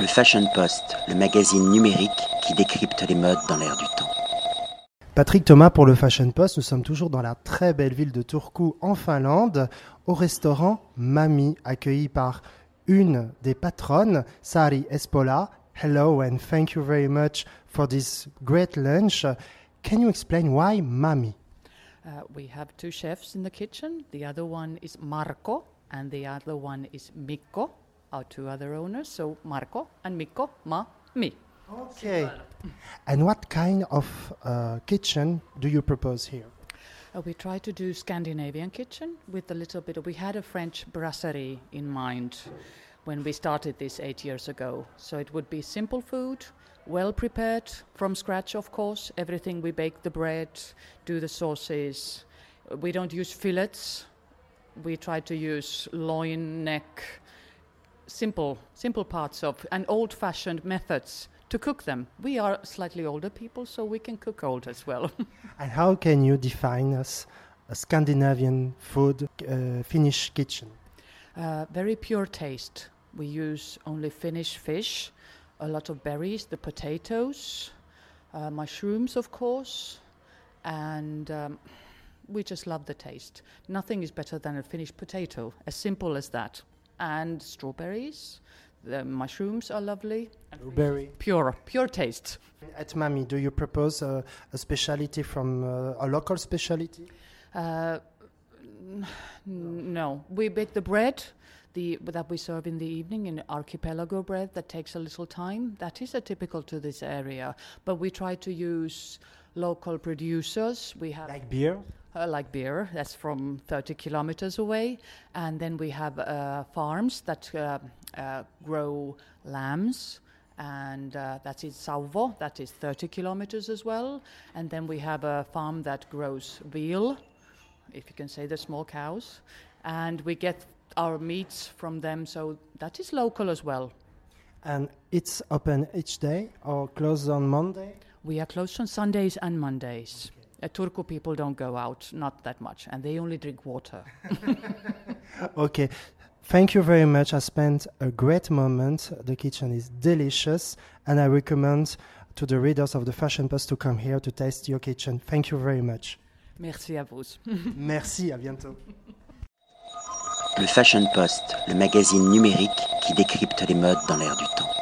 Le Fashion Post, le magazine numérique qui décrypte les modes dans l'air du temps. Patrick Thomas pour le Fashion Post. Nous sommes toujours dans la très belle ville de Turku en Finlande, au restaurant Mami, accueilli par une des patronnes, Sari Espola. Hello and thank you very much for this great lunch. Can you explain why Mami? Uh, we have two chefs in the kitchen. The other one is Marco, and the other one is Mikko, our two other owners. So Marco and Mikko, ma, me. Okay. And what kind of uh, kitchen do you propose here? Uh, we try to do Scandinavian kitchen with a little bit of. We had a French brasserie in mind when we started this eight years ago. So it would be simple food, well prepared from scratch, of course. Everything we bake the bread, do the sauces. We don't use fillets. We try to use loin, neck, simple, simple parts of and old-fashioned methods to cook them. We are slightly older people, so we can cook old as well. And how can you define us a Scandinavian food uh, Finnish kitchen? Uh, very pure taste. We use only Finnish fish, a lot of berries, the potatoes, uh, mushrooms, of course, and um, we just love the taste. Nothing is better than a Finnish potato, as simple as that. And strawberries, the mushrooms are lovely. and Blueberry. Pure, pure taste. At Mami, do you propose a, a specialty from uh, a local specialty? Uh, n- no, we bake the bread the, that we serve in the evening in archipelago bread that takes a little time. That is a typical to this area, but we try to use local producers. We have Like beer? Uh, like beer that's from 30 kilometers away and then we have uh, farms that uh, uh, grow lambs and uh, that's in Sauvo, that is 30 kilometers as well. And then we have a farm that grows veal, if you can say the small cows, and we get our meats from them, so that is local as well. And it's open each day or closed on Monday? We are closed on Sundays and Mondays. Uh, Turku people don't go out, not that much, and they only drink water. Okay. Thank you very much. I spent a great moment. The kitchen is delicious, and I recommend to the readers of the Fashion Post to come here to taste your kitchen. Thank you very much. Merci à vous. Merci, à bientôt. Le Fashion Post, le magazine numérique qui décrypte les modes dans l'air du temps.